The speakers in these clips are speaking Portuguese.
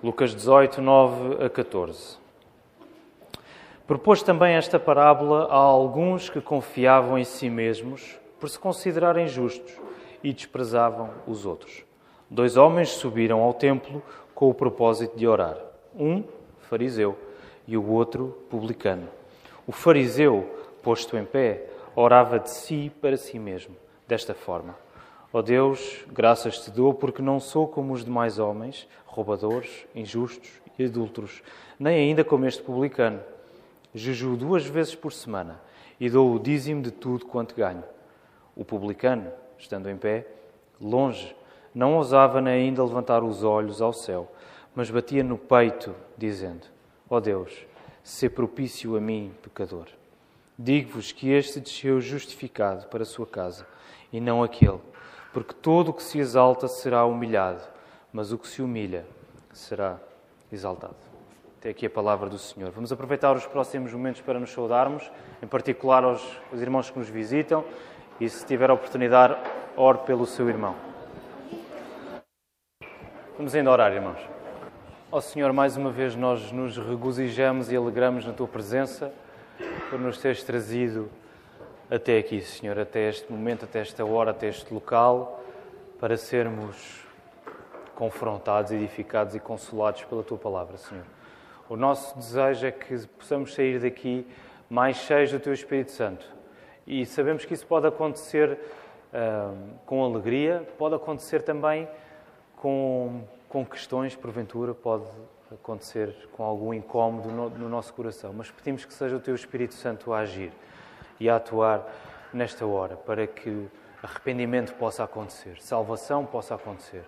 Lucas 18, 9 a 14. Propôs também esta parábola a alguns que confiavam em si mesmos por se considerarem justos e desprezavam os outros. Dois homens subiram ao templo com o propósito de orar. Um, fariseu, e o outro, publicano. O fariseu, posto em pé, orava de si para si mesmo, desta forma: Ó oh Deus, graças te dou porque não sou como os demais homens, roubadores, injustos e adúlteros, nem ainda como este publicano. Jejuo duas vezes por semana e dou o dízimo de tudo quanto ganho. O publicano, estando em pé, longe, não ousava nem ainda levantar os olhos ao céu, mas batia no peito, dizendo: Ó oh Deus, se propício a mim, pecador. Digo-vos que este desceu justificado para a sua casa, e não aquele, porque todo o que se exalta será humilhado, mas o que se humilha será exaltado. Até aqui a palavra do Senhor. Vamos aproveitar os próximos momentos para nos saudarmos, em particular aos, aos irmãos que nos visitam, e se tiver a oportunidade, ore pelo seu irmão. Vamos ainda orar, irmãos. Ó oh, Senhor, mais uma vez nós nos regozijamos e alegramos na Tua presença por nos teres trazido até aqui, Senhor, até este momento, até esta hora, até este local, para sermos confrontados, edificados e consolados pela Tua palavra, Senhor. O nosso desejo é que possamos sair daqui mais cheios do Teu Espírito Santo. E sabemos que isso pode acontecer uh, com alegria, pode acontecer também com, com questões, porventura, pode acontecer com algum incómodo no, no nosso coração. Mas pedimos que seja o Teu Espírito Santo a agir e a atuar nesta hora, para que arrependimento possa acontecer, salvação possa acontecer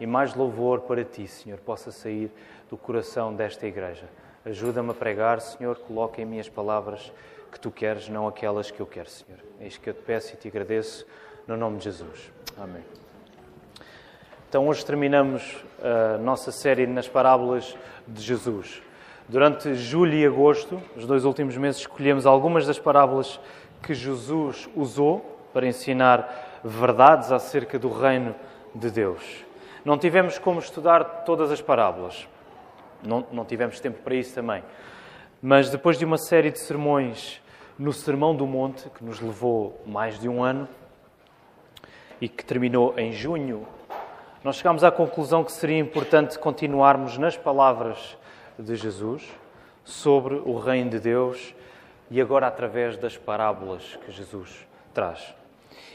e mais louvor para Ti, Senhor, possa sair do coração desta igreja. Ajuda-me a pregar, Senhor, coloca em minhas palavras que Tu queres, não aquelas que eu quero, Senhor. É isto que eu te peço e te agradeço, no nome de Jesus. Amém. Então, hoje terminamos a nossa série nas parábolas de Jesus. Durante julho e agosto, os dois últimos meses, escolhemos algumas das parábolas que Jesus usou para ensinar verdades acerca do reino de Deus. Não tivemos como estudar todas as parábolas, não, não tivemos tempo para isso também. Mas depois de uma série de sermões no Sermão do Monte, que nos levou mais de um ano e que terminou em junho, nós chegámos à conclusão que seria importante continuarmos nas palavras de Jesus sobre o Reino de Deus e agora através das parábolas que Jesus traz.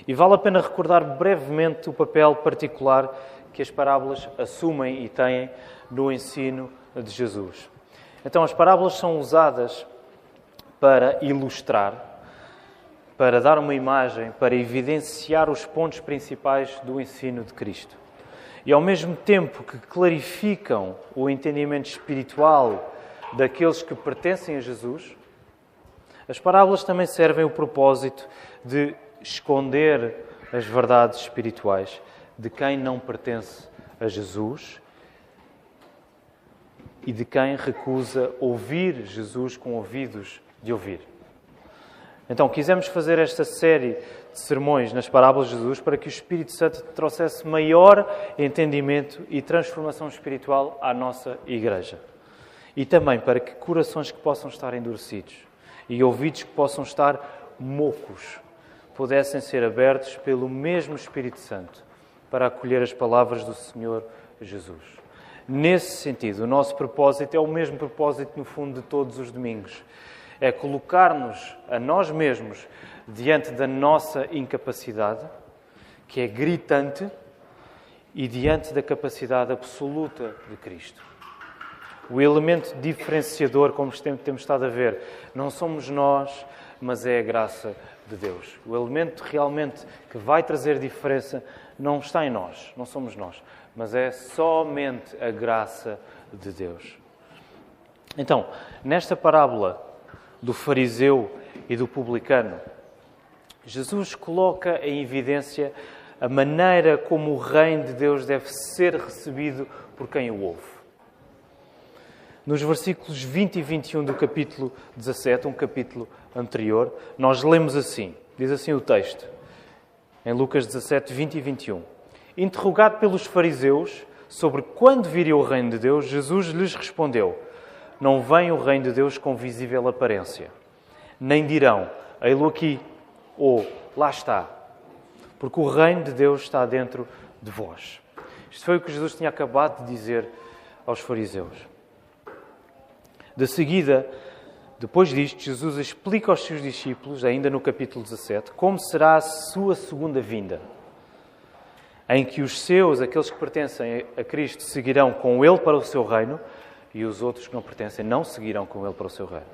E vale a pena recordar brevemente o papel particular que as parábolas assumem e têm no ensino de Jesus. Então, as parábolas são usadas para ilustrar, para dar uma imagem, para evidenciar os pontos principais do ensino de Cristo. E ao mesmo tempo que clarificam o entendimento espiritual daqueles que pertencem a Jesus, as parábolas também servem o propósito de esconder as verdades espirituais de quem não pertence a Jesus e de quem recusa ouvir Jesus com ouvidos de ouvir. Então, quisemos fazer esta série sermões nas parábolas de Jesus para que o Espírito Santo trouxesse maior entendimento e transformação espiritual à nossa igreja. E também para que corações que possam estar endurecidos e ouvidos que possam estar mocos pudessem ser abertos pelo mesmo Espírito Santo para acolher as palavras do Senhor Jesus. Nesse sentido, o nosso propósito é o mesmo propósito, no fundo, de todos os domingos. É colocar-nos a nós mesmos diante da nossa incapacidade, que é gritante, e diante da capacidade absoluta de Cristo. O elemento diferenciador, como temos estado a ver, não somos nós, mas é a graça de Deus. O elemento realmente que vai trazer diferença não está em nós, não somos nós, mas é somente a graça de Deus. Então, nesta parábola do fariseu e do publicano, Jesus coloca em evidência a maneira como o reino de Deus deve ser recebido por quem o ouve. Nos versículos 20 e 21 do capítulo 17, um capítulo anterior, nós lemos assim: diz assim o texto: em Lucas 17, 20 e 21. Interrogado pelos fariseus sobre quando viria o reino de Deus, Jesus lhes respondeu: Não vem o reino de Deus com visível aparência, nem dirão: Ei-lo aqui, ou lá está, porque o reino de Deus está dentro de vós. Isto foi o que Jesus tinha acabado de dizer aos fariseus. De seguida, depois disto, Jesus explica aos seus discípulos, ainda no capítulo 17, como será a sua segunda vinda, em que os seus, aqueles que pertencem a Cristo, seguirão com Ele para o seu reino e os outros que não pertencem não seguirão com Ele para o seu reino.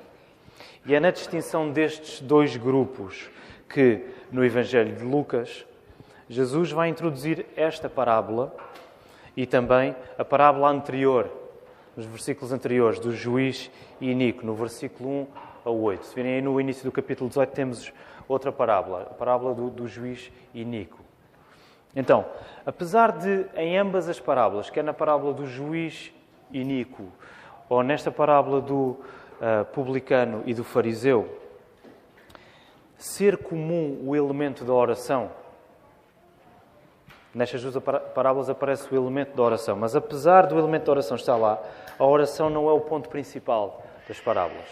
E é na distinção destes dois grupos que, no Evangelho de Lucas, Jesus vai introduzir esta parábola e também a parábola anterior nos versículos anteriores, do juiz e Inico, no versículo 1 a 8. Se virem aí no início do capítulo 18, temos outra parábola, a parábola do, do juiz Inico. Então, apesar de em ambas as parábolas, quer na parábola do juiz Inico, ou nesta parábola do uh, publicano e do fariseu, ser comum o elemento da oração, Nestas duas parábolas aparece o elemento da oração, mas apesar do elemento da oração estar lá, a oração não é o ponto principal das parábolas.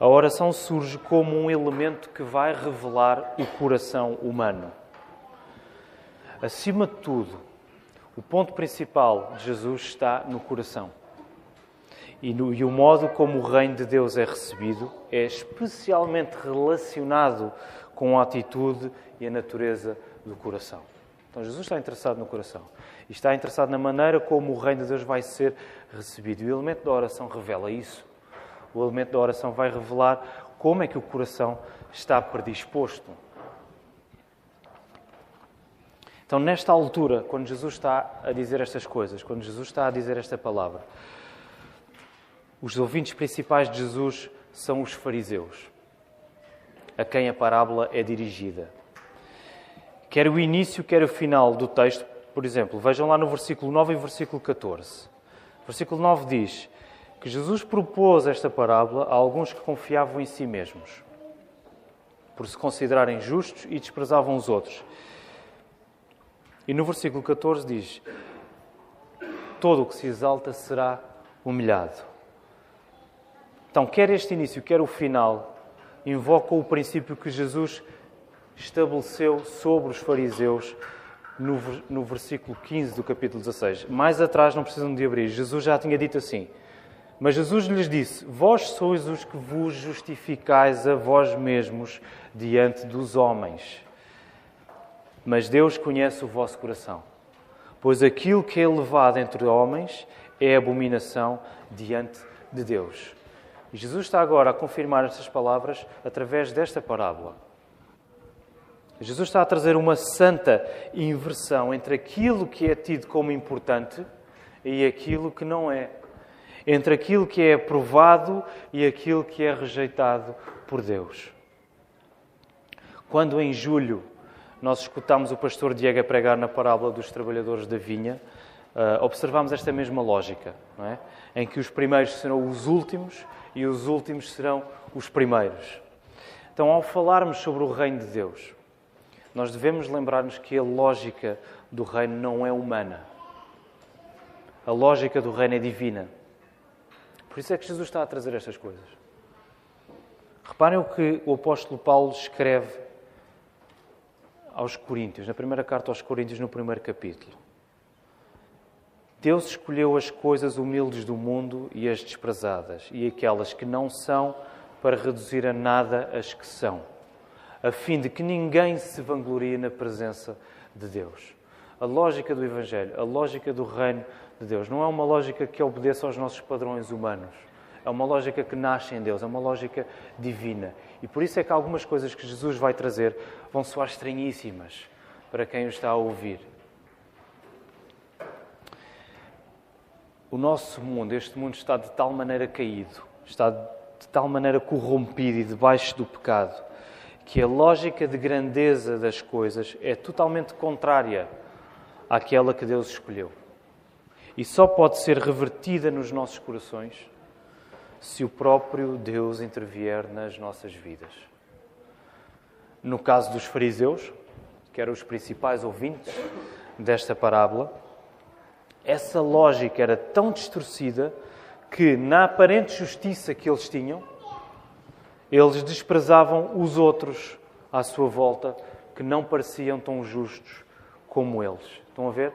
A oração surge como um elemento que vai revelar o coração humano. Acima de tudo, o ponto principal de Jesus está no coração. E, no, e, o modo como o reino de Deus é recebido é especialmente relacionado com a atitude e a natureza do coração. Então Jesus está interessado no coração e está interessado na maneira como o reino de Deus vai ser recebido. E o elemento da oração revela isso. O elemento da oração vai revelar como é que o coração está predisposto. Então, nesta altura, quando Jesus está a dizer estas coisas, quando Jesus está a dizer esta palavra, os ouvintes principais de Jesus são os fariseus, a quem a parábola é dirigida quer o início, quer o final do texto. Por exemplo, vejam lá no versículo 9 e versículo 14. O versículo 9 diz que Jesus propôs esta parábola a alguns que confiavam em si mesmos, por se considerarem justos e desprezavam os outros. E no versículo 14 diz: Todo o que se exalta será humilhado. Então, quer este início, quer o final, invocam o princípio que Jesus estabeleceu sobre os fariseus no, no versículo 15 do capítulo 16. Mais atrás, não precisam de abrir, Jesus já tinha dito assim. Mas Jesus lhes disse: Vós sois os que vos justificais a vós mesmos diante dos homens. Mas Deus conhece o vosso coração. Pois aquilo que é elevado entre homens é abominação diante de Deus. E Jesus está agora a confirmar estas palavras através desta parábola. Jesus está a trazer uma santa inversão entre aquilo que é tido como importante e aquilo que não é. Entre aquilo que é aprovado e aquilo que é rejeitado por Deus. Quando em julho nós escutamos o pastor Diego a pregar na parábola dos trabalhadores da vinha, uh, observamos esta mesma lógica, é? em que os primeiros serão os últimos e os últimos serão os primeiros. Então, ao falarmos sobre o reino de Deus, nós devemos lembrar-nos que a lógica do reino não é humana. A lógica do reino é divina. Por isso é que Jesus está a trazer estas coisas. Reparem o que o apóstolo Paulo escreve aos Coríntios, na primeira carta aos Coríntios, no primeiro capítulo. Deus escolheu as coisas humildes do mundo e as desprezadas, e aquelas que não são, para reduzir a nada as que são a fim de que ninguém se vanglorie na presença de Deus. A lógica do Evangelho, a lógica do reino de Deus, não é uma lógica que obedeça aos nossos padrões humanos. É uma lógica que nasce em Deus, é uma lógica divina. E por isso é que algumas coisas que Jesus vai trazer vão soar estranhíssimas para quem o está a ouvir. O nosso mundo, este mundo está de tal maneira caído, está de tal maneira corrompido e debaixo do pecado, que a lógica de grandeza das coisas é totalmente contrária àquela que Deus escolheu. E só pode ser revertida nos nossos corações se o próprio Deus intervier nas nossas vidas. No caso dos fariseus, que eram os principais ouvintes desta parábola, essa lógica era tão distorcida que, na aparente justiça que eles tinham, eles desprezavam os outros à sua volta que não pareciam tão justos como eles. Estão a ver?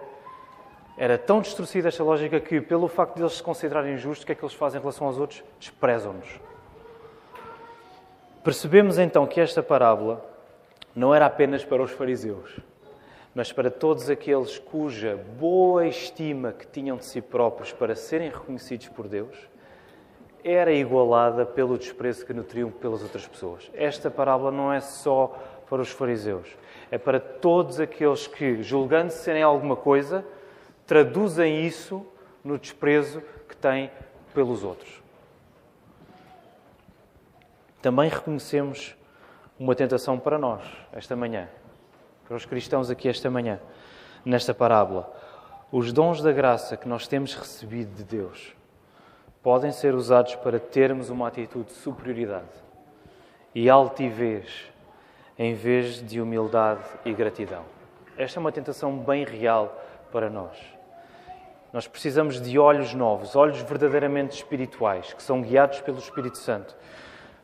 Era tão distorcida esta lógica que, pelo facto de eles se considerarem justos, o que é que eles fazem em relação aos outros? Desprezam-nos. Percebemos então que esta parábola não era apenas para os fariseus, mas para todos aqueles cuja boa estima que tinham de si próprios para serem reconhecidos por Deus era igualada pelo desprezo que nutriam pelas outras pessoas. Esta parábola não é só para os fariseus, é para todos aqueles que, julgando serem alguma coisa, traduzem isso no desprezo que têm pelos outros. Também reconhecemos uma tentação para nós esta manhã, para os cristãos aqui esta manhã, nesta parábola. Os dons da graça que nós temos recebido de Deus podem ser usados para termos uma atitude de superioridade e altivez em vez de humildade e gratidão. Esta é uma tentação bem real para nós. Nós precisamos de olhos novos, olhos verdadeiramente espirituais, que são guiados pelo Espírito Santo,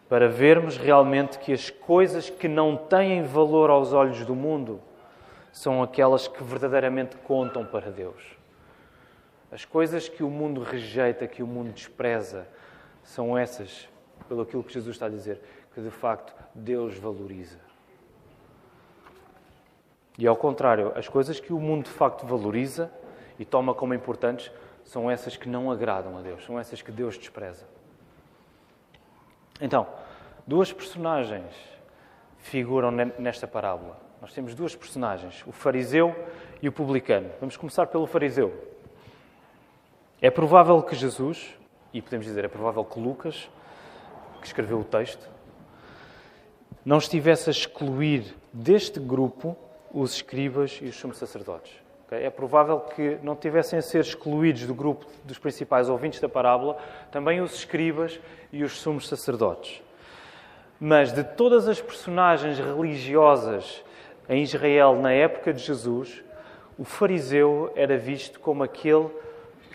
para vermos realmente que as coisas que não têm valor aos olhos do mundo são aquelas que verdadeiramente contam para Deus. As coisas que o mundo rejeita, que o mundo despreza, são essas, pelo aquilo que Jesus está a dizer, que de facto Deus valoriza. E ao contrário, as coisas que o mundo de facto valoriza e toma como importantes são essas que não agradam a Deus, são essas que Deus despreza. Então, duas personagens figuram nesta parábola. Nós temos duas personagens, o fariseu e o publicano. Vamos começar pelo fariseu. É provável que Jesus, e podemos dizer, é provável que Lucas, que escreveu o texto, não estivesse a excluir deste grupo os escribas e os sumos sacerdotes. É provável que não tivessem a ser excluídos do grupo dos principais ouvintes da parábola também os escribas e os sumos sacerdotes. Mas de todas as personagens religiosas em Israel na época de Jesus, o fariseu era visto como aquele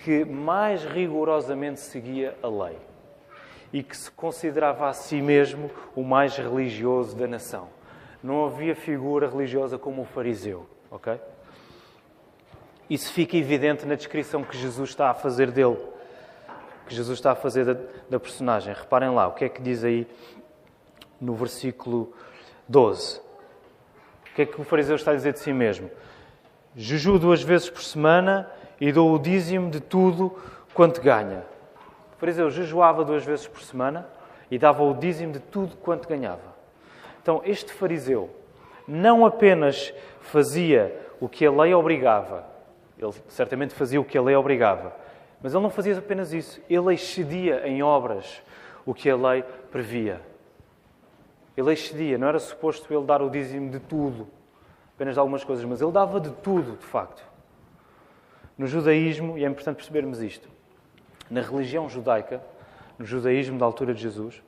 que mais rigorosamente seguia a lei e que se considerava a si mesmo o mais religioso da nação. Não havia figura religiosa como o fariseu, ok? Isso fica evidente na descrição que Jesus está a fazer dele, que Jesus está a fazer da, da personagem. Reparem lá, o que é que diz aí no versículo 12? O que é que o fariseu está a dizer de si mesmo? Juju duas vezes por semana e dou o dízimo de tudo quanto ganha. O fariseu jejuava duas vezes por semana e dava o dízimo de tudo quanto ganhava. Então, este fariseu não apenas fazia o que a lei obrigava, ele certamente fazia o que a lei obrigava. Mas ele não fazia apenas isso. Ele excedia em obras o que a lei previa. Ele excedia. Não era suposto ele dar o dízimo de tudo, apenas de algumas coisas, mas ele dava de tudo, de facto. No judaísmo, e é importante percebermos isto, na religião judaica, no judaísmo da altura de Jesus,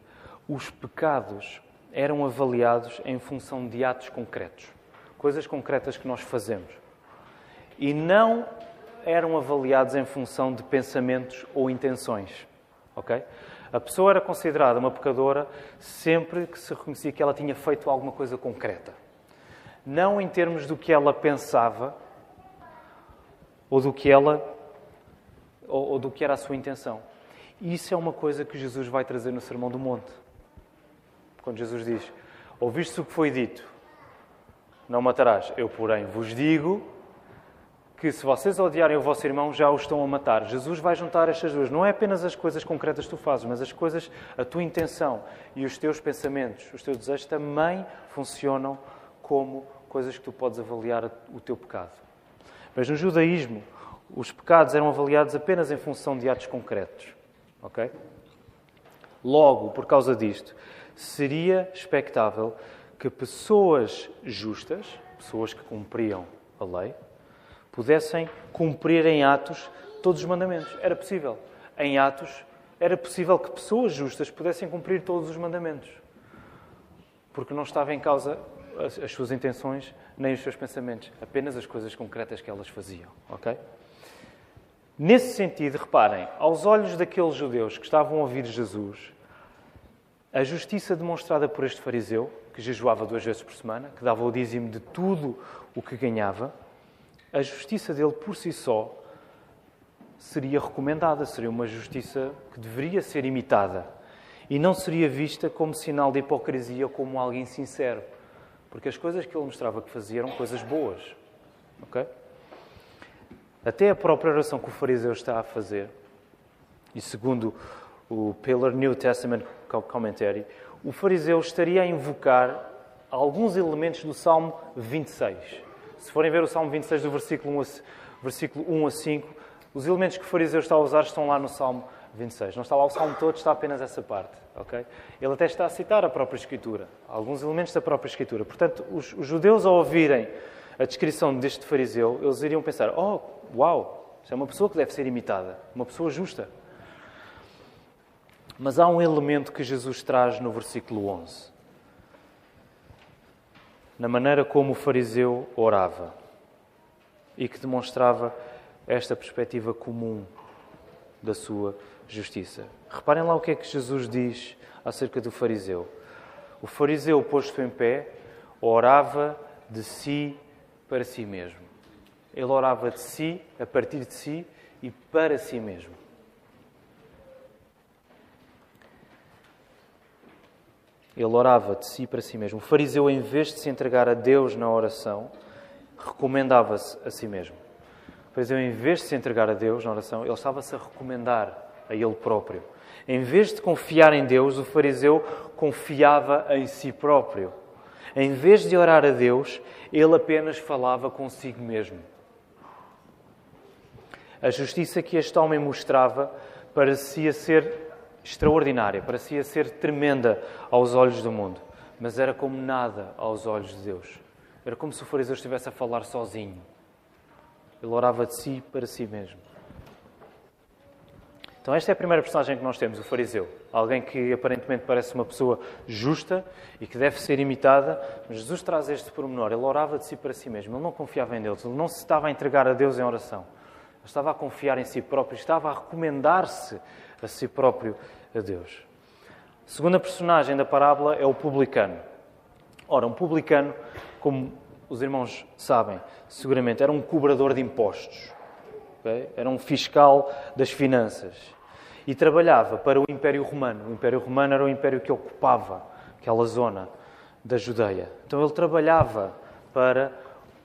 os pecados eram avaliados em função de atos concretos, coisas concretas que nós fazemos e não eram avaliados em função de pensamentos ou intenções. Ok? A pessoa era considerada uma pecadora sempre que se reconhecia que ela tinha feito alguma coisa concreta. Não em termos do que ela pensava ou do que ela ou, ou do que era a sua intenção. Isso é uma coisa que Jesus vai trazer no Sermão do Monte. Quando Jesus diz: Ouviste o que foi dito, não matarás. Eu, porém, vos digo que se vocês odiarem o vosso irmão, já o estão a matar. Jesus vai juntar estas duas. Não é apenas as coisas concretas que tu fazes, mas as coisas, a tua intenção e os teus pensamentos, os teus desejos também funcionam como coisas que tu podes avaliar o teu pecado. Mas no judaísmo, os pecados eram avaliados apenas em função de atos concretos. Ok? Logo, por causa disto, seria expectável que pessoas justas, pessoas que cumpriam a lei, pudessem cumprir em atos todos os mandamentos. Era possível. Em atos, era possível que pessoas justas pudessem cumprir todos os mandamentos. Porque não estava em causa as, as suas intenções nem os seus pensamentos, apenas as coisas concretas que elas faziam. Ok? Nesse sentido, reparem, aos olhos daqueles judeus que estavam a ouvir Jesus, a justiça demonstrada por este fariseu, que jejuava duas vezes por semana, que dava o dízimo de tudo o que ganhava, a justiça dele por si só seria recomendada, seria uma justiça que deveria ser imitada e não seria vista como sinal de hipocrisia, como alguém sincero, porque as coisas que ele mostrava que fazia eram coisas boas. Ok? Até a própria oração que o fariseu está a fazer, e segundo o Pillar New Testament Commentary, o fariseu estaria a invocar alguns elementos do Salmo 26. Se forem ver o Salmo 26 do versículo 1 a, versículo 1 a 5, os elementos que o fariseu está a usar estão lá no Salmo 26. Não está lá o Salmo todo, está apenas essa parte. Okay? Ele até está a citar a própria Escritura, alguns elementos da própria Escritura. Portanto, os, os judeus, ao ouvirem a descrição deste fariseu, eles iriam pensar: oh, uau, isso é uma pessoa que deve ser imitada, uma pessoa justa. Mas há um elemento que Jesus traz no versículo 11. Na maneira como o fariseu orava e que demonstrava esta perspectiva comum da sua justiça. Reparem lá o que é que Jesus diz acerca do fariseu. O fariseu, posto em pé, orava de si para si mesmo. Ele orava de si, a partir de si e para si mesmo. Ele orava de si para si mesmo. O fariseu, em vez de se entregar a Deus na oração, recomendava-se a si mesmo. O fariseu, em vez de se entregar a Deus na oração, ele estava-se a recomendar a ele próprio. Em vez de confiar em Deus, o fariseu confiava em si próprio. Em vez de orar a Deus, ele apenas falava consigo mesmo. A justiça que este homem mostrava parecia ser extraordinária, parecia ser tremenda aos olhos do mundo, mas era como nada aos olhos de Deus. Era como se o fariseu estivesse a falar sozinho. Ele orava de si para si mesmo. Então, esta é a primeira personagem que nós temos, o fariseu. Alguém que aparentemente parece uma pessoa justa e que deve ser imitada, mas Jesus traz este pormenor. Ele orava de si para si mesmo, ele não confiava em Deus, ele não se estava a entregar a Deus em oração. Ele estava a confiar em si próprio, estava a recomendar-se a si próprio a Deus. A segunda personagem da parábola é o publicano. Ora, um publicano, como os irmãos sabem, seguramente era um cobrador de impostos. Okay? Era um fiscal das finanças e trabalhava para o Império Romano. O Império Romano era o império que ocupava aquela zona da Judeia. Então ele trabalhava para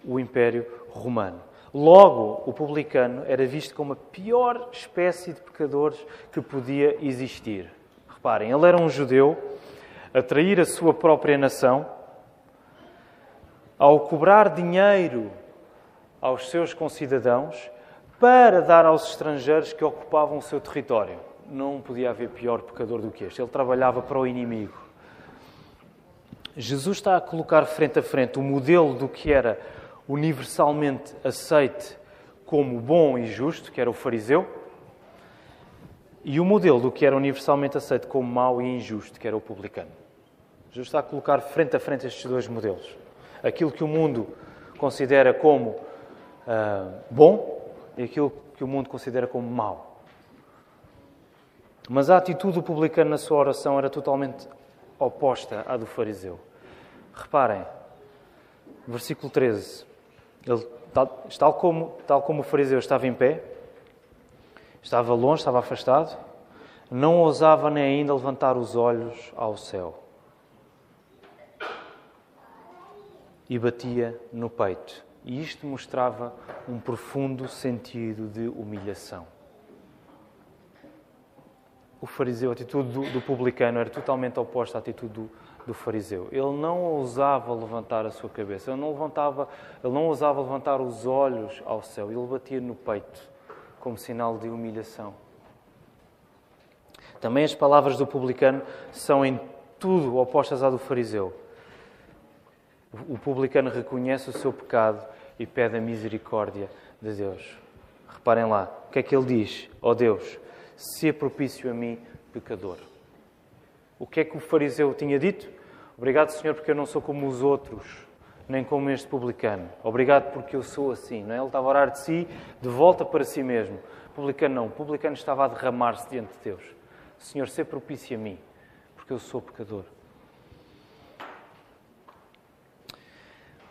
o Império Romano. Logo, o publicano era visto como a pior espécie de pecadores que podia existir. Reparem, ele era um judeu a trair a sua própria nação, ao cobrar dinheiro aos seus concidadãos para dar aos estrangeiros que ocupavam o seu território não podia haver pior pecador do que este. Ele trabalhava para o inimigo. Jesus está a colocar frente a frente o modelo do que era universalmente aceite como bom e justo, que era o fariseu, e o modelo do que era universalmente aceito como mau e injusto, que era o publicano. Jesus está a colocar frente a frente estes dois modelos. Aquilo que o mundo considera como uh, bom e aquilo que o mundo considera como mau. Mas a atitude do publicano na sua oração era totalmente oposta à do fariseu. Reparem, versículo 13. Ele, tal, tal, como, tal como o fariseu estava em pé, estava longe, estava afastado, não ousava nem ainda levantar os olhos ao céu. E batia no peito. E isto mostrava um profundo sentido de humilhação o fariseu, a atitude do, do publicano era totalmente oposta à atitude do, do, fariseu. Ele não ousava levantar a sua cabeça, ele não, levantava, ele não ousava levantar os olhos ao céu, ele batia no peito como sinal de humilhação. Também as palavras do publicano são em tudo opostas à do fariseu. O publicano reconhece o seu pecado e pede a misericórdia de Deus. Reparem lá, o que é que ele diz? Ó oh Deus, se propício a mim, pecador. O que é que o fariseu tinha dito? Obrigado, Senhor, porque eu não sou como os outros. nem como este publicano. Obrigado porque eu sou assim. Não é? Ele estava a orar de si, de volta para si mesmo. O publicano não. O publicano estava a derramar-se diante de Deus. Senhor, se propício a mim, porque eu sou pecador.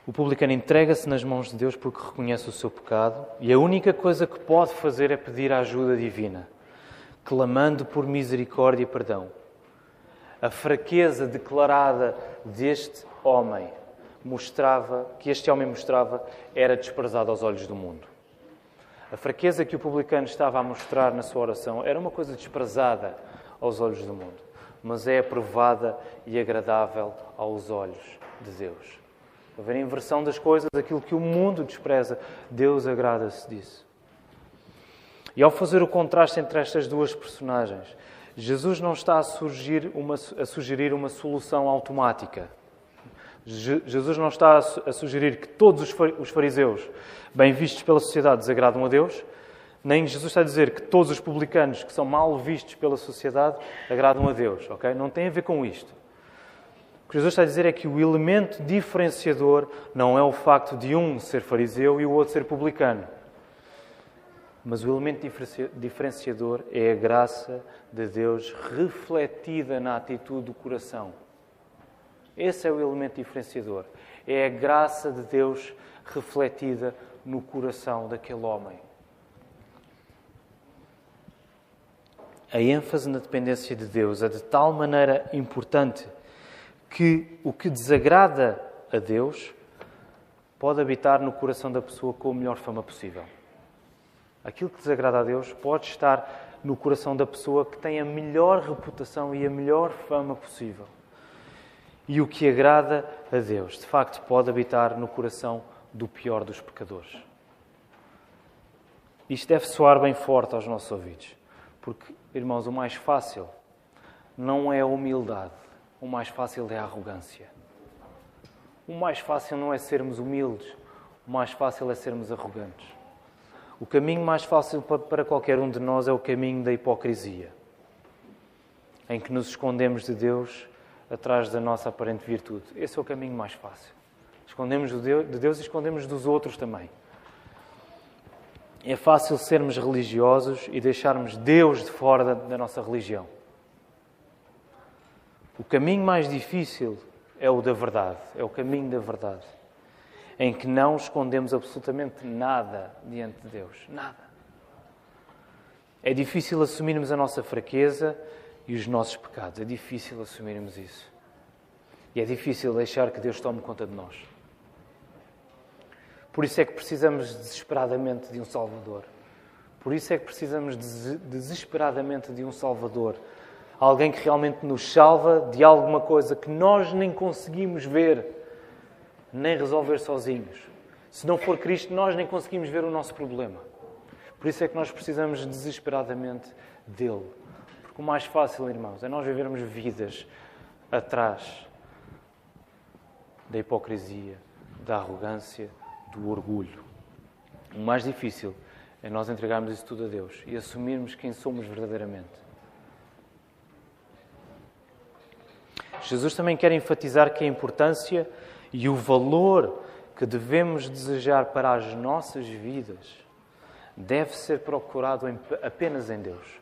O publicano entrega-se nas mãos de Deus porque reconhece o seu pecado e a única coisa que pode fazer é pedir a ajuda divina, clamando por misericórdia e perdão. A fraqueza declarada deste homem mostrava, que este homem mostrava, era desprezado aos olhos do mundo. A fraqueza que o publicano estava a mostrar na sua oração era uma coisa desprezada aos olhos do mundo, mas é aprovada e agradável aos olhos de Deus. Haver a inversão das coisas, aquilo que o mundo despreza, Deus agrada-se disso. E ao fazer o contraste entre estas duas personagens, Jesus não está a, surgir uma, a sugerir uma solução automática. Jesus não está a sugerir que todos os fariseus, bem vistos pela sociedade, desagradam a Deus, nem Jesus está a dizer que todos os publicanos que são mal vistos pela sociedade agradam a Deus. Okay? Não tem a ver com isto. O que Jesus está a dizer é que o elemento diferenciador não é o facto de um ser fariseu e o outro ser publicano. Mas o elemento diferenciador é a graça de Deus refletida na atitude do coração. Esse é o elemento diferenciador. É a graça de Deus refletida no coração daquele homem. A ênfase na dependência de Deus é de tal maneira importante que o que desagrada a Deus pode habitar no coração da pessoa com a melhor fama possível. Aquilo que desagrada a Deus pode estar no coração da pessoa que tem a melhor reputação e a melhor fama possível. E o que agrada a Deus, de facto, pode habitar no coração do pior dos pecadores. Isto deve soar bem forte aos nossos ouvidos, porque, irmãos, o mais fácil não é a humildade, o mais fácil é a arrogância. O mais fácil não é sermos humildes, o mais fácil é sermos arrogantes. O caminho mais fácil para qualquer um de nós é o caminho da hipocrisia, em que nos escondemos de Deus atrás da nossa aparente virtude. Esse é o caminho mais fácil. Escondemos de Deus e escondemos dos outros também. É fácil sermos religiosos e deixarmos Deus de fora da, nossa religião. O caminho mais difícil é o da verdade, é o caminho da verdade, em que não escondemos absolutamente nada diante de Deus, nada. É difícil assumirmos a nossa fraqueza e os nossos pecados, é difícil assumirmos isso. E é difícil deixar que Deus tome conta de nós. Por isso é que precisamos desesperadamente de um Salvador. Por isso é que precisamos desesperadamente de um Salvador alguém que realmente nos salva de alguma coisa que nós nem conseguimos ver, nem resolver sozinhos. Se não for Cristo, nós nem conseguimos ver o nosso problema. Por isso é que nós precisamos desesperadamente dele. Porque o mais fácil, irmãos, é nós vivermos vidas atrás da hipocrisia, da arrogância, do orgulho. O mais difícil é nós entregarmos isso tudo a Deus e assumirmos quem somos verdadeiramente. Jesus também quer enfatizar que a importância e o valor que devemos desejar para as nossas vidas deve ser procurado em, apenas em Deus.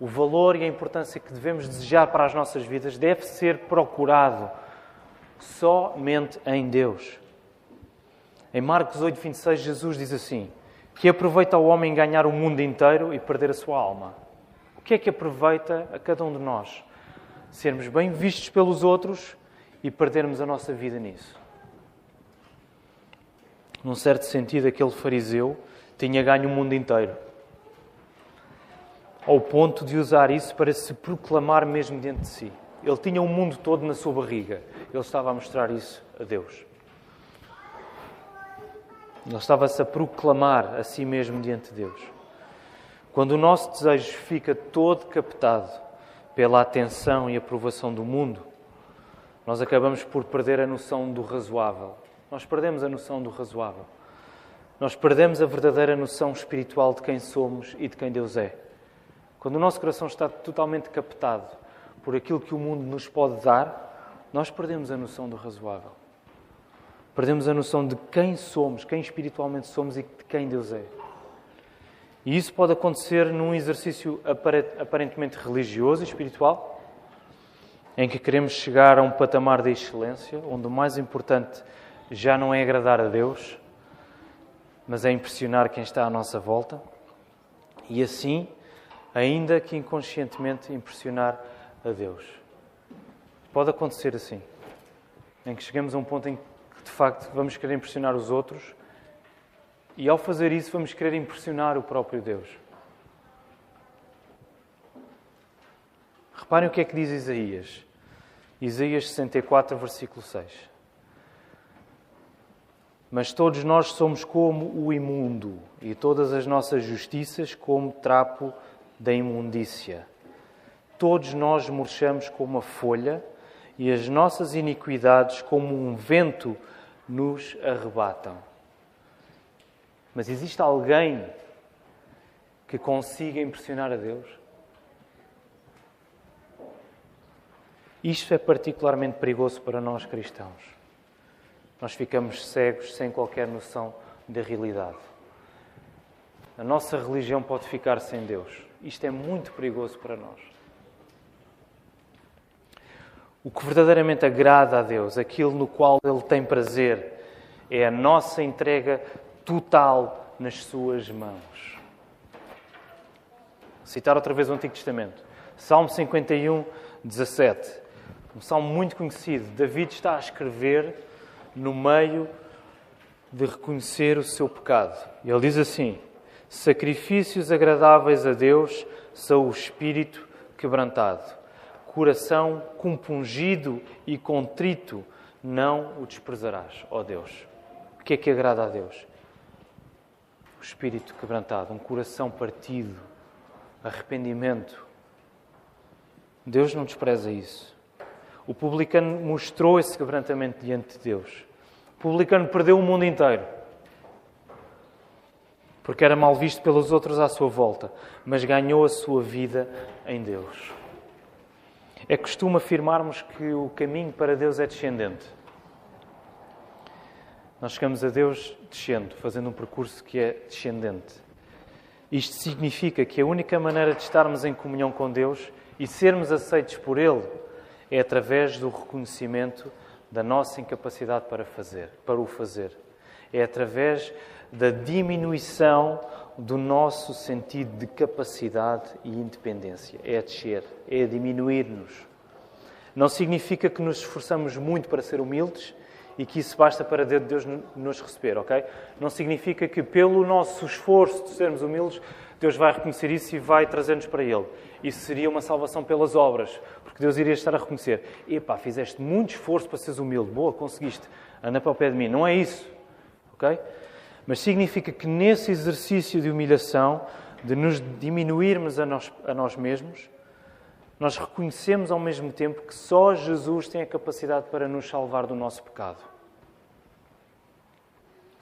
O valor e a importância que devemos desejar para as nossas vidas deve ser procurado somente em Deus. Em Marcos 8, 26, Jesus diz assim: Que aproveita ao homem ganhar o mundo inteiro e perder a sua alma? O que é que aproveita a cada um de nós? sermos bem vistos pelos outros e perdermos a nossa vida nisso. Num certo sentido, aquele fariseu tinha ganho o mundo inteiro, ao ponto de usar isso para se proclamar mesmo diante de si. Ele tinha o mundo todo na sua barriga. Ele estava a mostrar isso a Deus. Ele estava-se a proclamar a si mesmo diante de Deus. Quando o nosso desejo fica todo captado pela atenção e aprovação do mundo, nós acabamos por perder a noção do razoável. Nós perdemos a noção do razoável. Nós perdemos a verdadeira noção espiritual de quem somos e de quem Deus é. Quando o nosso coração está totalmente captado por aquilo que o mundo nos pode dar, nós perdemos a noção do razoável. Perdemos a noção de quem somos, quem espiritualmente somos e de quem Deus é. E isso pode acontecer num exercício aparentemente religioso e espiritual, em que queremos chegar a um patamar de excelência, onde o mais importante já não é agradar a Deus, mas é impressionar quem está à nossa volta. E assim, ainda que inconscientemente, impressionar a Deus. Pode acontecer assim, em que chegamos a um ponto em que, de facto, vamos querer impressionar os outros e, ao fazer isso, vamos querer impressionar o próprio Deus. Reparem o que é que diz Isaías. Isaías 64, versículo 6. Mas todos nós somos como o imundo, e todas as nossas justiças como trapo da imundícia. Todos nós murchamos como a folha, e as nossas iniquidades, como um vento, nos arrebatam. Mas existe alguém que consiga impressionar a Deus? Isto é particularmente perigoso para nós cristãos. Nós ficamos cegos sem qualquer noção da realidade. A nossa religião pode ficar sem Deus. Isto é muito perigoso para nós. O que verdadeiramente agrada a Deus, aquilo no qual Ele tem prazer, é a nossa entrega total nas suas mãos. Citar outra vez o Antigo Testamento. Salmo 51, 17. Um salmo muito conhecido. David está a escrever no meio de reconhecer o seu pecado. Ele diz assim: Sacrifícios agradáveis a Deus são o espírito quebrantado, coração compungido e contrito, não o desprezarás, ó Deus. O que é que agrada a Deus? o espírito quebrantado, um coração partido, arrependimento. Deus não despreza isso. O publicano mostrou esse quebrantamento diante de Deus. Publicano perdeu o mundo inteiro. Porque era mal visto pelos outros à sua volta, mas ganhou a sua vida em Deus. É costume afirmarmos que o caminho para Deus é descendente. Nós chegamos a Deus descendo, fazendo um percurso que é descendente. Isto significa que a única maneira de estarmos em comunhão com Deus e sermos aceitos por Ele é através do reconhecimento da nossa incapacidade para fazer, para o fazer. É através da diminuição do nosso sentido de capacidade e independência. É a descer, é a diminuir-nos. Não significa que nos esforçamos muito para ser humildes, e que isso basta para Deus nos receber, ok? Não significa que pelo nosso esforço de sermos humildes, Deus vai reconhecer isso e vai trazer-nos para Ele. Isso seria uma salvação pelas obras, porque Deus iria estar a reconhecer: epá, fizeste muito esforço para seres humilde, boa, conseguiste, anda para o pé de mim. Não é isso, ok? Mas significa que nesse exercício de humilhação, de nos diminuirmos a nós, a nós mesmos, nós reconhecemos ao mesmo tempo que só Jesus tem a capacidade para nos salvar do nosso pecado.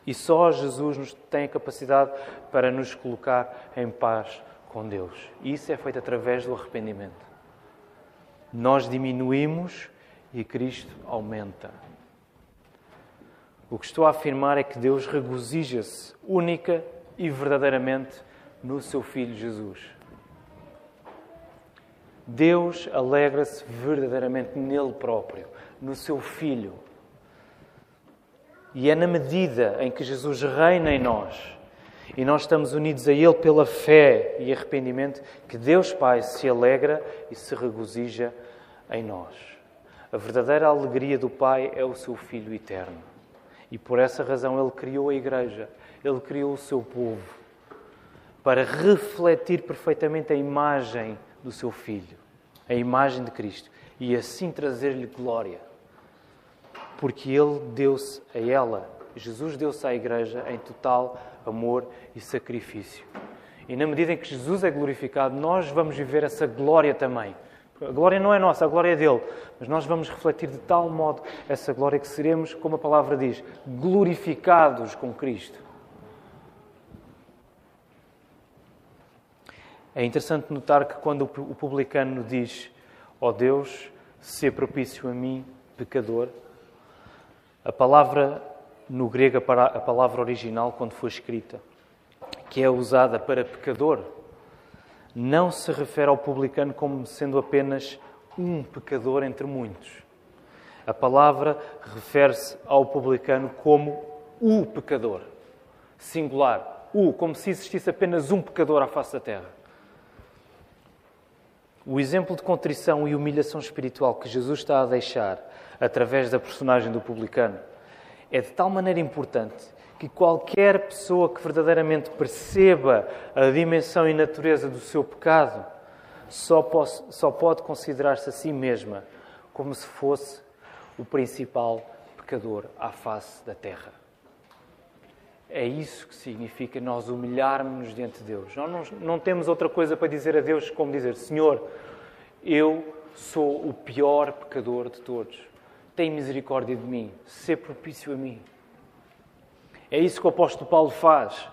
E só Jesus nos tem a capacidade para nos colocar em paz com Deus. E isso é feito através do arrependimento. Nós diminuímos e Cristo aumenta. O que estou a afirmar é que Deus regozija-se única e verdadeiramente no seu Filho Jesus. Deus alegra-se verdadeiramente nele próprio, no seu Filho. E é na medida em que Jesus reina em nós e nós estamos unidos a Ele pela fé e arrependimento que Deus Pai se alegra e se regozija em nós. A verdadeira alegria do Pai é o seu Filho eterno. E por essa razão Ele criou a Igreja, Ele criou o seu povo para refletir perfeitamente a imagem do seu Filho, a imagem de Cristo, e assim trazer-lhe glória. Porque Ele deu-se a ela, Jesus deu-se à Igreja em total amor e sacrifício. E na medida em que Jesus é glorificado, nós vamos viver essa glória também. A glória não é nossa, a glória é dele. Mas nós vamos refletir de tal modo essa glória que seremos, como a palavra diz, glorificados com Cristo. É interessante notar que quando o publicano diz: Ó oh Deus, se propício a mim, pecador, a palavra no grego a palavra original quando foi escrita, que é usada para pecador, não se refere ao publicano como sendo apenas um pecador entre muitos. A palavra refere-se ao publicano como o pecador, singular, o, como se existisse apenas um pecador à face da terra. O exemplo de contrição e humilhação espiritual que Jesus está a deixar através da personagem do publicano é de tal maneira importante que qualquer pessoa que verdadeiramente perceba a dimensão e natureza do seu pecado só, pode, só pode considerar-se a si mesma como se fosse o principal pecador à face da terra. É isso que significa nós humilharmos-nos diante de Deus. Nós não, não temos outra coisa para dizer a Deus como dizer: Senhor, eu sou o pior pecador de todos. Tem misericórdia de mim, ser propício a mim. É isso que o apóstolo Paulo faz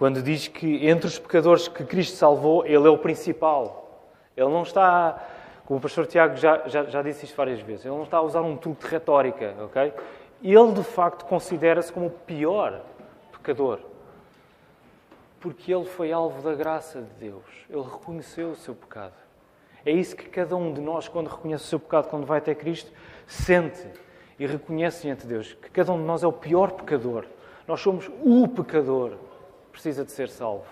quando diz que entre os pecadores que Cristo salvou, ele é o principal. Ele não está, como o pastor Tiago já, já, já disse isto várias vezes, ele não está a usar um truque de retórica, ok? Ele, de facto, considera-se como o pior pecador. Porque ele foi alvo da graça de Deus. Ele reconheceu o seu pecado. É isso que cada um de nós, quando reconhece o seu pecado, quando vai até Cristo, sente e reconhece diante de Deus que cada um de nós é o pior pecador. Nós somos o pecador, precisa de ser salvo.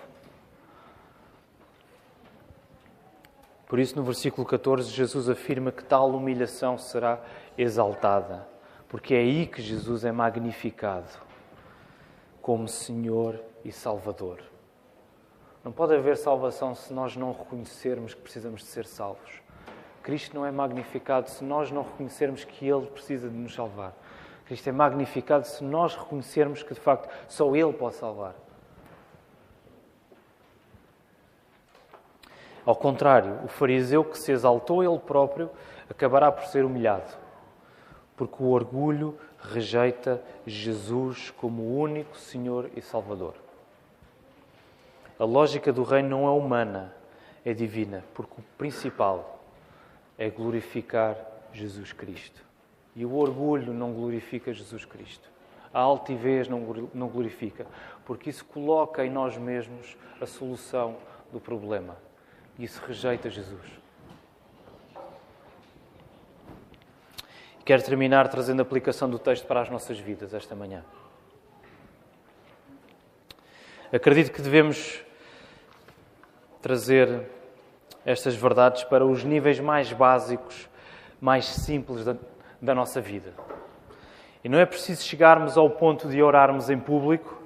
Por isso, no versículo 14, Jesus afirma que tal humilhação será exaltada, porque é aí que Jesus é magnificado como Senhor e Salvador. Não pode haver salvação se nós não reconhecermos que precisamos de ser salvos. Cristo não é magnificado se nós não reconhecermos que Ele precisa de nos salvar. Cristo é magnificado se nós reconhecermos que, de facto, só Ele pode salvar. Ao contrário, o fariseu que se exaltou ele próprio acabará por ser humilhado, porque o orgulho rejeita Jesus como o único Senhor e Salvador. A lógica do reino não é humana, é divina, porque o principal é glorificar Jesus Cristo. E o orgulho não glorifica Jesus Cristo. A altivez não glorifica, porque isso coloca em nós mesmos a solução do problema. E isso rejeita Jesus. Quero terminar trazendo a aplicação do texto para as nossas vidas esta manhã. Acredito que devemos trazer estas verdades para os níveis mais básicos, mais simples da, nossa vida. E não é preciso chegarmos ao ponto de orarmos em público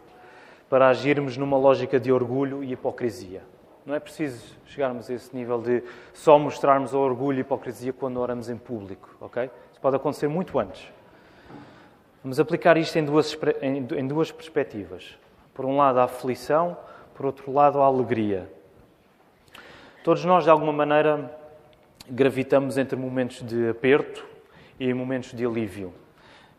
para agirmos numa lógica de orgulho e hipocrisia. Não é preciso chegarmos a esse nível de só mostrarmos o orgulho e hipocrisia quando oramos em público, ok? Isso pode acontecer muito antes. Vamos aplicar isto em duas, em duas perspectivas. Por um lado, a aflição, por outro lado, a alegria. Todos nós, de alguma maneira, gravitamos entre momentos de aperto e momentos de alívio.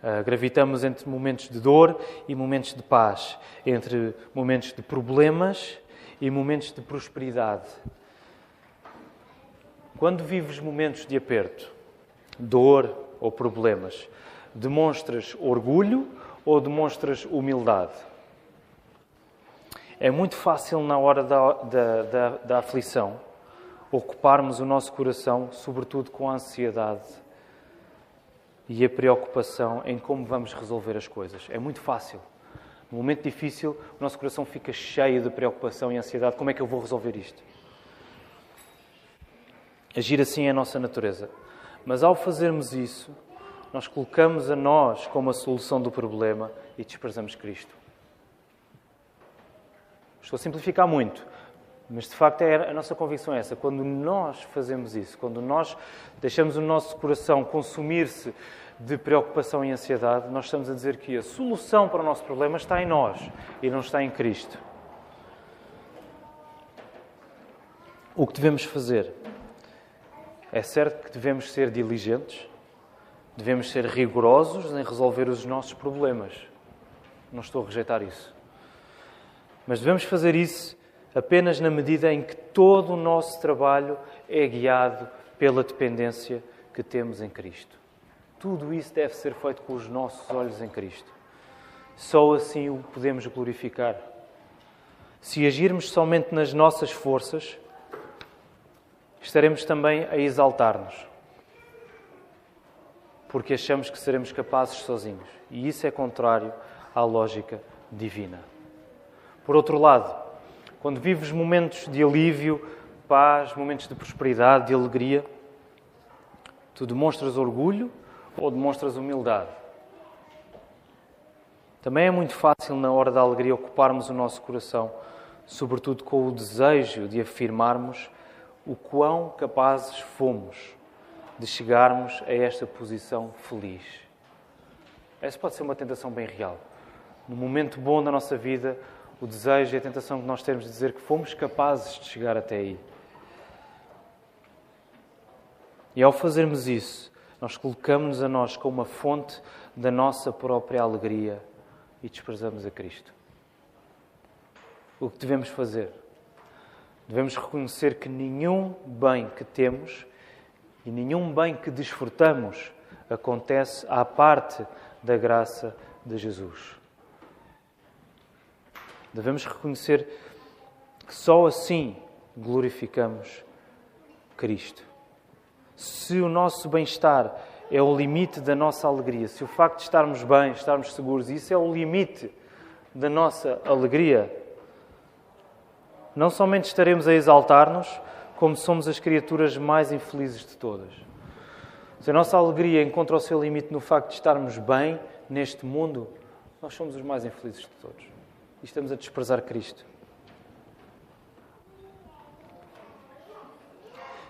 Uh, gravitamos entre momentos de dor e momentos de paz, entre momentos de problemas e momentos de prosperidade. Quando vives momentos de aperto, dor ou problemas, demonstras orgulho ou demonstras humildade? É muito fácil, na hora da, da, da, da aflição, ocuparmos o nosso coração, sobretudo com a ansiedade e a preocupação em como vamos resolver as coisas. É muito fácil. No momento difícil, o nosso coração fica cheio de preocupação e ansiedade. Como é que eu vou resolver isto? Agir assim é a nossa natureza. Mas ao fazermos isso, nós colocamos a nós como a solução do problema e desprezamos Cristo. Estou a simplificar muito, mas de facto é a nossa convicção é essa. Quando nós fazemos isso, quando nós deixamos o nosso coração consumir-se de preocupação e ansiedade, nós estamos a dizer que a solução para o nosso problema está em nós e não está em Cristo. O que devemos fazer? É certo que devemos ser diligentes, devemos ser rigorosos em resolver os nossos problemas. Não estou a rejeitar isso. Mas devemos fazer isso apenas na medida em que todo o nosso trabalho é guiado pela dependência que temos em Cristo. Tudo isso deve ser feito com os nossos olhos em Cristo. Só assim o podemos glorificar. Se agirmos somente nas nossas forças, estaremos também a exaltar-nos, porque achamos que seremos capazes sozinhos. E isso é contrário à lógica divina. Por outro lado, quando vives momentos de alívio, paz, momentos de prosperidade, de alegria, tu demonstras orgulho ou demonstras humildade? Também é muito fácil, na hora da alegria, ocuparmos o nosso coração, sobretudo com o desejo de afirmarmos o quão capazes fomos de chegarmos a esta posição feliz. Essa pode ser uma tentação bem real. No momento bom da nossa vida, o desejo e a tentação que nós temos de dizer que fomos capazes de chegar até aí. E ao fazermos isso, nós colocamos-nos a nós como uma fonte da nossa própria alegria e desprezamos a Cristo. O que devemos fazer? Devemos reconhecer que nenhum bem que temos e nenhum bem que desfrutamos acontece à parte da graça de Jesus. Devemos reconhecer que só assim glorificamos Cristo. Se o nosso bem-estar é o limite da nossa alegria, se o facto de estarmos bem, estarmos seguros, isso é o limite da nossa alegria, não somente estaremos a exaltar-nos, como somos as criaturas mais infelizes de todas. Se a nossa alegria encontra o seu limite no facto de estarmos bem neste mundo, nós somos os mais infelizes de todos. E estamos a desprezar Cristo.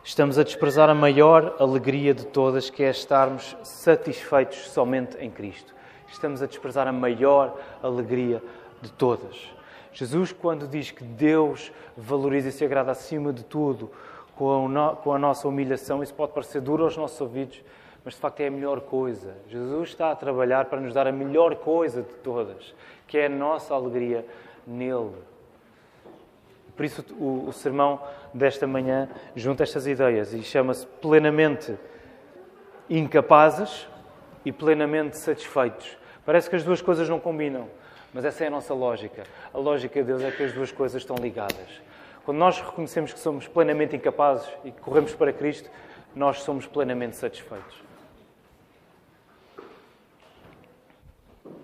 Estamos a desprezar a maior alegria de todas, que é estarmos satisfeitos somente em Cristo. Estamos a desprezar a maior alegria de todas. Jesus, quando diz que Deus valoriza e se agrada acima de tudo com a, nossa humilhação, isso pode parecer duro aos nossos ouvidos, mas de facto é a melhor coisa. Jesus está a trabalhar para nos dar a melhor coisa de todas, que é a nossa alegria nele. Por isso, o, o sermão desta manhã junta estas ideias e chama-se plenamente incapazes e plenamente satisfeitos. Parece que as duas coisas não combinam. Mas essa é a nossa lógica. A lógica de Deus é que as duas coisas estão ligadas. Quando nós reconhecemos que somos plenamente incapazes e corremos para Cristo, nós somos plenamente satisfeitos.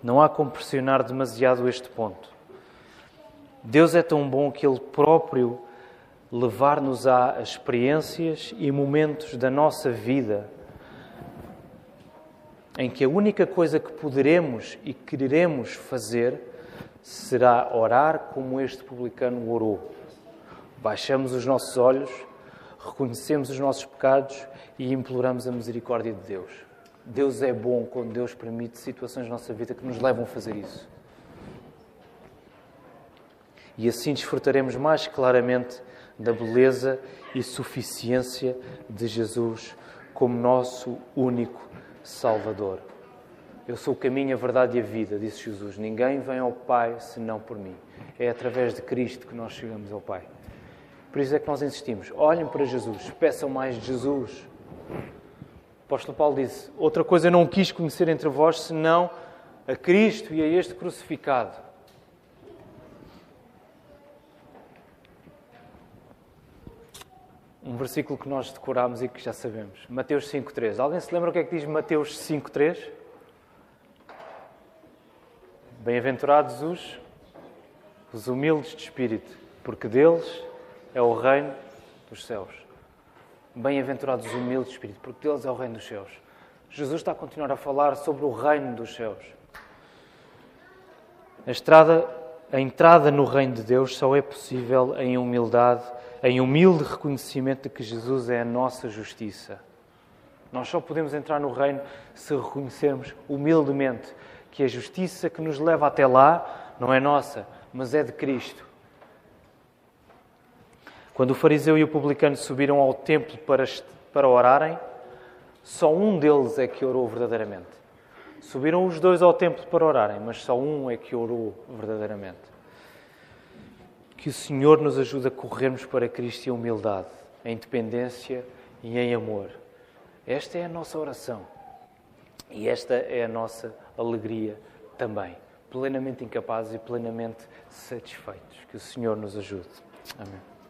Não há como pressionar demasiado este ponto. Deus é tão bom que Ele próprio levar-nos a experiências e momentos da nossa vida em que a única coisa que poderemos e quereremos fazer será orar como este publicano orou. Baixamos os nossos olhos, reconhecemos os nossos pecados e imploramos a misericórdia de Deus. Deus é bom quando Deus permite situações na nossa vida que nos levam a fazer isso. E assim desfrutaremos mais claramente da beleza e suficiência de Jesus como nosso único Salvador. Eu sou o caminho, a verdade e a vida, disse Jesus. Ninguém vem ao Pai senão por mim. É através de Cristo que nós chegamos ao Pai. Por isso é que nós insistimos. Olhem para Jesus, peçam mais de Jesus. Apóstolo Paulo disse: Outra coisa eu não quis conhecer entre vós senão a Cristo e a este crucificado. um versículo que nós decoramos e que já sabemos. Mateus 5.3. Alguém se lembra o que é que diz Mateus 5.3? Bem-aventurados os, os humildes de espírito, porque deles é o reino dos céus. Bem-aventurados os humildes de espírito, porque deles é o reino dos céus. Jesus está a continuar a falar sobre o reino dos céus. A, estrada, a entrada no reino de Deus só é possível em humildade em humilde reconhecimento de que Jesus é a nossa justiça. Nós só podemos entrar no reino se reconhecermos humildemente que a justiça que nos leva até lá não é nossa, mas é de Cristo. Quando o fariseu e o publicano subiram ao templo para, para orarem, só um deles é que orou verdadeiramente. Subiram os dois ao templo para orarem, mas só um é que orou verdadeiramente. Que o Senhor nos ajude a corrermos para Cristo em humildade, em dependência e em amor. Esta é a nossa oração. E esta é a nossa alegria também. plenamente incapazes e plenamente satisfeitos. Que o Senhor nos ajude. Amém.